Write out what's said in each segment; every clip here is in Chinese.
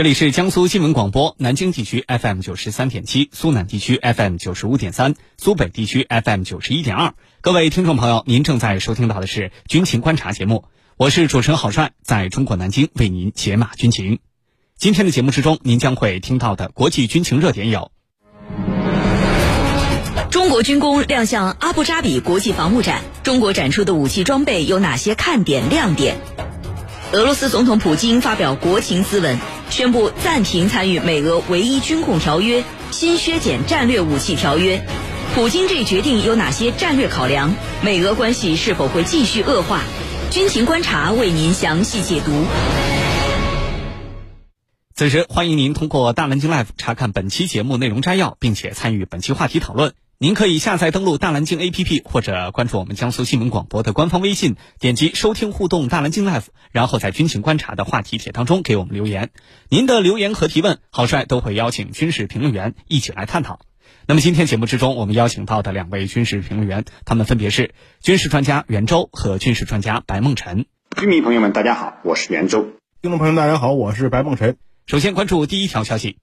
这里是江苏新闻广播，南京地区 FM 九十三点七，苏南地区 FM 九十五点三，苏北地区 FM 九十一点二。各位听众朋友，您正在收听到的是军情观察节目，我是主持人郝帅，在中国南京为您解码军情。今天的节目之中，您将会听到的国际军情热点有：中国军工亮相阿布扎比国际防务展，中国展出的武器装备有哪些看点亮点？俄罗斯总统普京发表国情咨文，宣布暂停参与美俄唯一军控条约，新削减战略武器条约。普京这一决定有哪些战略考量？美俄关系是否会继续恶化？军情观察为您详细解读。此时，欢迎您通过大南京 Live 查看本期节目内容摘要，并且参与本期话题讨论。您可以下载登录大蓝鲸 APP，或者关注我们江苏新闻广播的官方微信，点击收听互动大蓝鲸 Live，然后在军情观察的话题帖当中给我们留言。您的留言和提问，郝帅都会邀请军事评论员一起来探讨。那么今天节目之中，我们邀请到的两位军事评论员，他们分别是军事专家袁周和军事专家白梦辰。军迷朋友们，大家好，我是袁周。听众朋友们，大家好，我是白梦辰。首先关注第一条消息。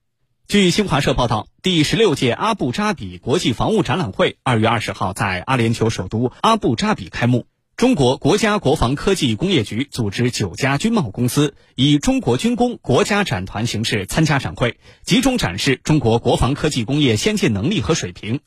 据新华社报道，第十六届阿布扎比国际防务展览会二月二十号在阿联酋首都阿布扎比开幕。中国国家国防科技工业局组织九家军贸公司，以中国军工国家展团形式参加展会，集中展示中国国防科技工业先进能力和水平。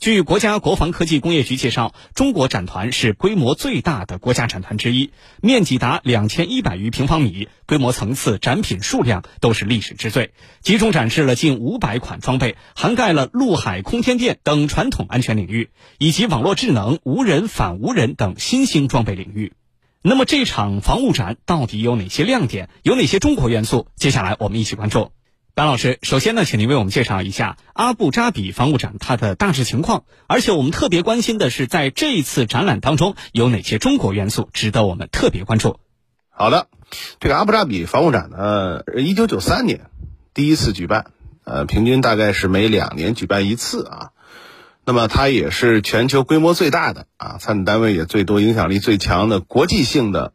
据国家国防科技工业局介绍，中国展团是规模最大的国家展团之一，面积达两千一百余平方米，规模层次、展品数量都是历史之最，集中展示了近五百款装备，涵盖了陆海空天电等传统安全领域，以及网络智能、无人反无人等新兴装备领域。那么，这场防务展到底有哪些亮点？有哪些中国元素？接下来我们一起关注。白老师，首先呢，请您为我们介绍一下阿布扎比防务展它的大致情况，而且我们特别关心的是，在这一次展览当中有哪些中国元素值得我们特别关注。好的，这个阿布扎比防务展呢，一九九三年第一次举办，呃，平均大概是每两年举办一次啊。那么它也是全球规模最大的啊，参展单位也最多、影响力最强的国际性的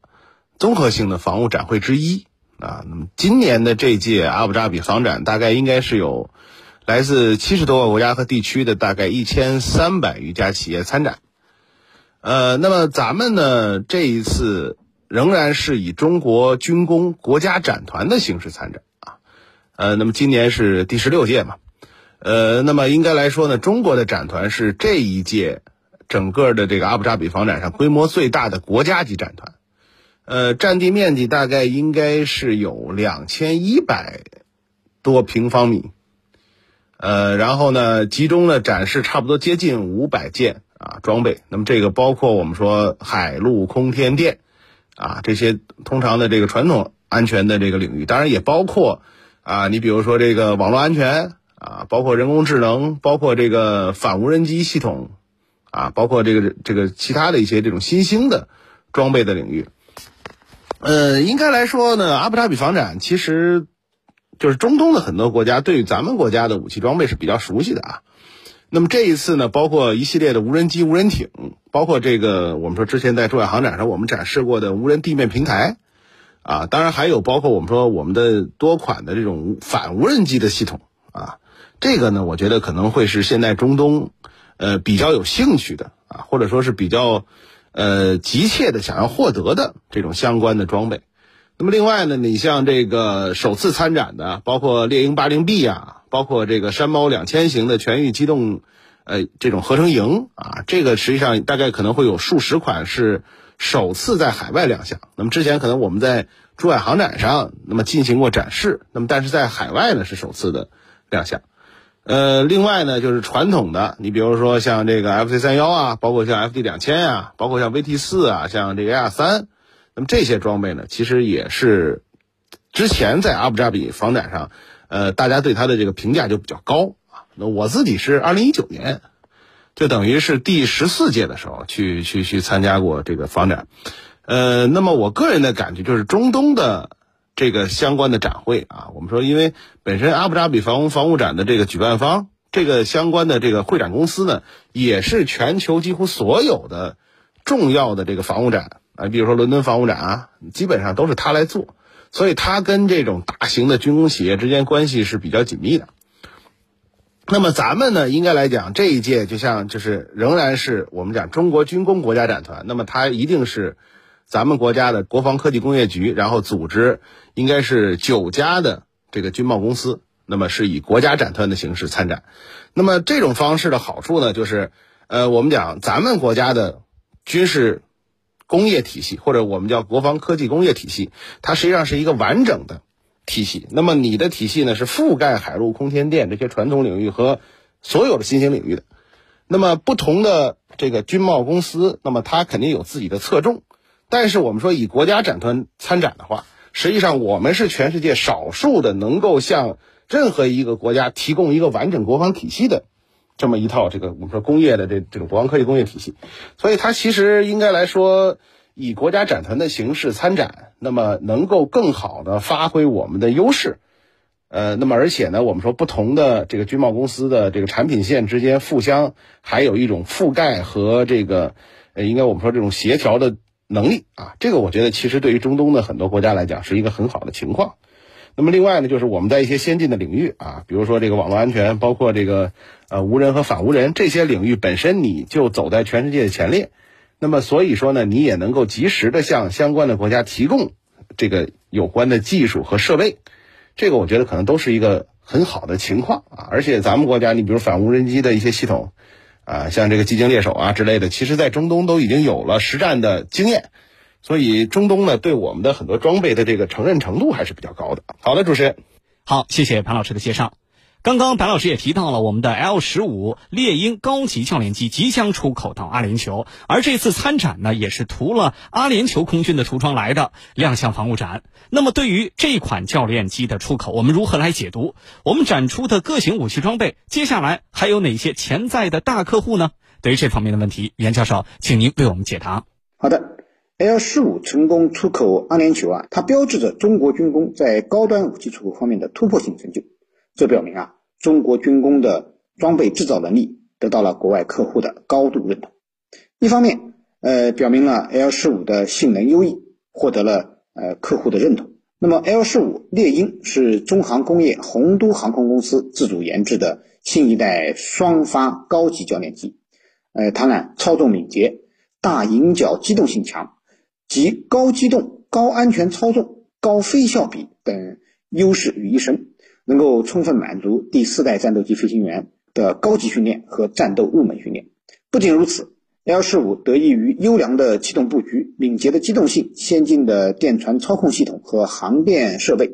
综合性的防务展会之一。啊，那么今年的这届阿布扎比房展大概应该是有来自七十多个国家和地区的大概一千三百余家企业参展。呃，那么咱们呢这一次仍然是以中国军工国家展团的形式参展啊。呃，那么今年是第十六届嘛。呃，那么应该来说呢，中国的展团是这一届整个的这个阿布扎比房展上规模最大的国家级展团。呃，占地面积大概应该是有两千一百多平方米，呃，然后呢，集中了展示差不多接近五百件啊装备。那么这个包括我们说海陆空天电啊这些通常的这个传统安全的这个领域，当然也包括啊，你比如说这个网络安全啊，包括人工智能，包括这个反无人机系统啊，包括这个这个其他的一些这种新兴的装备的领域。呃，应该来说呢，阿布扎比防展其实就是中东的很多国家对于咱们国家的武器装备是比较熟悉的啊。那么这一次呢，包括一系列的无人机、无人艇，包括这个我们说之前在珠海航展上我们展示过的无人地面平台啊，当然还有包括我们说我们的多款的这种反无人机的系统啊，这个呢，我觉得可能会是现在中东呃比较有兴趣的啊，或者说是比较。呃，急切的想要获得的这种相关的装备。那么另外呢，你像这个首次参展的，包括猎鹰八零 B 啊，包括这个山猫两千型的全域机动，呃，这种合成营啊，这个实际上大概可能会有数十款是首次在海外亮相。那么之前可能我们在珠海航展上那么进行过展示，那么但是在海外呢是首次的亮相。呃，另外呢，就是传统的，你比如说像这个 F C 三幺啊，包括像 FD 两千啊，包括像 VT 四啊，像这个 AR 三，那么这些装备呢，其实也是之前在阿布扎比房展上，呃，大家对它的这个评价就比较高啊。那我自己是二零一九年，就等于是第十四届的时候去去去参加过这个房展，呃，那么我个人的感觉就是中东的。这个相关的展会啊，我们说，因为本身阿布扎比防防务展的这个举办方，这个相关的这个会展公司呢，也是全球几乎所有的重要的这个防务展啊，比如说伦敦防务展啊，基本上都是他来做，所以他跟这种大型的军工企业之间关系是比较紧密的。那么咱们呢，应该来讲这一届就像就是仍然是我们讲中国军工国家展团，那么它一定是咱们国家的国防科技工业局，然后组织应该是九家的这个军贸公司，那么是以国家展团的形式参展。那么这种方式的好处呢，就是呃，我们讲咱们国家的军事工业体系，或者我们叫国防科技工业体系，它实际上是一个完整的。体系，那么你的体系呢是覆盖海陆空天电这些传统领域和所有的新兴领域的。那么不同的这个军贸公司，那么它肯定有自己的侧重。但是我们说以国家展团参展的话，实际上我们是全世界少数的能够向任何一个国家提供一个完整国防体系的这么一套这个我们说工业的这这种国防科技工业体系。所以它其实应该来说。以国家展团的形式参展，那么能够更好的发挥我们的优势，呃，那么而且呢，我们说不同的这个军贸公司的这个产品线之间互相还有一种覆盖和这个，呃，应该我们说这种协调的能力啊，这个我觉得其实对于中东的很多国家来讲是一个很好的情况。那么另外呢，就是我们在一些先进的领域啊，比如说这个网络安全，包括这个呃无人和反无人这些领域本身，你就走在全世界的前列。那么，所以说呢，你也能够及时的向相关的国家提供这个有关的技术和设备，这个我觉得可能都是一个很好的情况啊。而且咱们国家，你比如反无人机的一些系统，啊，像这个机枪猎手啊之类的，其实在中东都已经有了实战的经验，所以中东呢，对我们的很多装备的这个承认程度还是比较高的。好的，主持人，好，谢谢潘老师的介绍。刚刚白老师也提到了，我们的 L 十五猎鹰高级教练机即将出口到阿联酋，而这次参展呢，也是涂了阿联酋空军的涂装来的亮相防务展。那么，对于这款教练机的出口，我们如何来解读？我们展出的各型武器装备，接下来还有哪些潜在的大客户呢？对于这方面的问题，袁教授，请您为我们解答。好的，L 十五成功出口阿联酋啊，它标志着中国军工在高端武器出口方面的突破性成就。这表明啊，中国军工的装备制造能力得到了国外客户的高度认同。一方面，呃，表明了 L 十五的性能优异，获得了呃客户的认同。那么，L 十五猎鹰是中航工业洪都航空公司自主研制的新一代双发高级教练机。呃，它呢操纵敏捷，大迎角机动性强，集高机动、高安全操纵、高飞效比等优势于一身。能够充分满足第四代战斗机飞行员的高级训练和战斗入门训练。不仅如此，L 十五得益于优良的气动布局、敏捷的机动性、先进的电传操控系统和航电设备，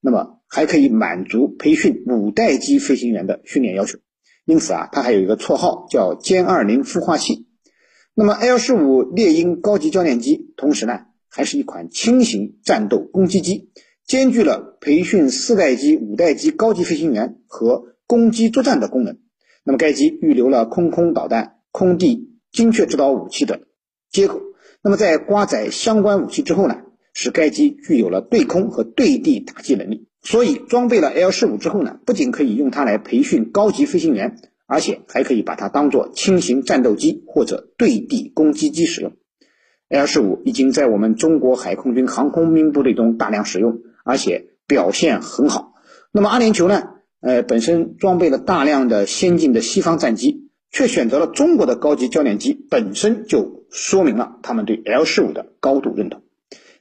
那么还可以满足培训五代机飞行员的训练要求。因此啊，它还有一个绰号叫“歼二零孵化器”。那么 L 十五猎鹰高级教练机，同时呢，还是一款轻型战斗攻击机。兼具了培训四代机、五代机高级飞行员和攻击作战的功能。那么，该机预留了空空导弹、空地精确制导武器的接口。那么，在挂载相关武器之后呢，使该机具有了对空和对地打击能力。所以，装备了 L 十五之后呢，不仅可以用它来培训高级飞行员，而且还可以把它当做轻型战斗机或者对地攻击机使用。L 十五已经在我们中国海空军航空兵部队中大量使用。而且表现很好。那么阿联酋呢？呃，本身装备了大量的先进的西方战机，却选择了中国的高级教练机，本身就说明了他们对 L 十五的高度认同。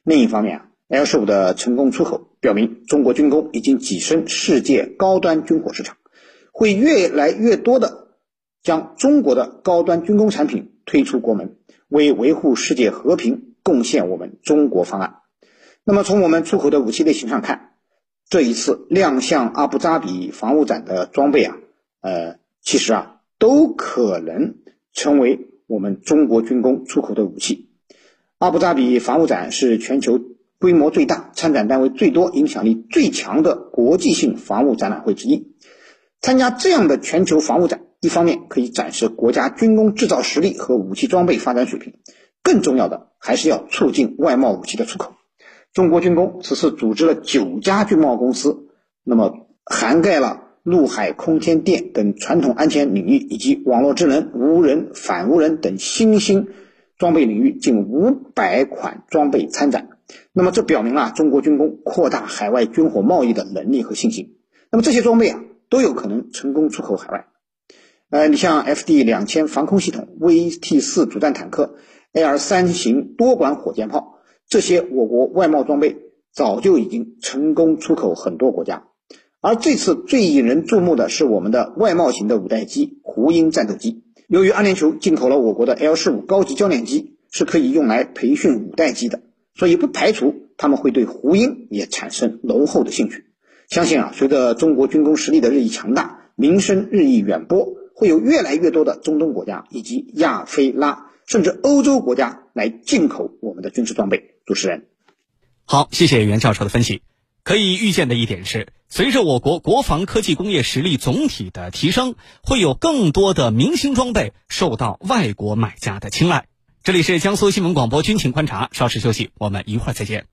另一方面啊，L 十五的成功出口，表明中国军工已经跻身世界高端军火市场，会越来越多的将中国的高端军工产品推出国门，为维护世界和平贡献我们中国方案。那么从我们出口的武器类型上看，这一次亮相阿布扎比防务展的装备啊，呃，其实啊都可能成为我们中国军工出口的武器。阿布扎比防务展是全球规模最大、参展单位最多、影响力最强的国际性防务展览会之一。参加这样的全球防务展，一方面可以展示国家军工制造实力和武器装备发展水平，更重要的还是要促进外贸武器的出口。中国军工此次组织了九家军贸公司，那么涵盖了陆海空天电等传统安全领域，以及网络智能、无人、反无人等新兴装备领域近五百款装备参展。那么这表明了中国军工扩大海外军火贸易的能力和信心。那么这些装备啊都有可能成功出口海外。呃，你像 FD 两千防空系统、VT 四主战坦克、AR 三型多管火箭炮，这些我国外贸装备早就已经成功出口很多国家。而这次最引人注目的是我们的外贸型的五代机胡鹰战斗机。由于阿联酋进口了我国的 L 十五高级教练机，是可以用来培训五代机的，所以不排除他们会对胡鹰也产生浓厚的兴趣。相信啊，随着中国军工实力的日益强大，名声日益远播，会有越来越多的中东国家以及亚非拉甚至欧洲国家来进口我们的军事装备。主持人，好，谢谢袁教授的分析。可以预见的一点是，随着我国国防科技工业实力总体的提升，会有更多的明星装备受到外国买家的青睐。这里是江苏新闻广播军情观察，稍事休息，我们一会儿再见。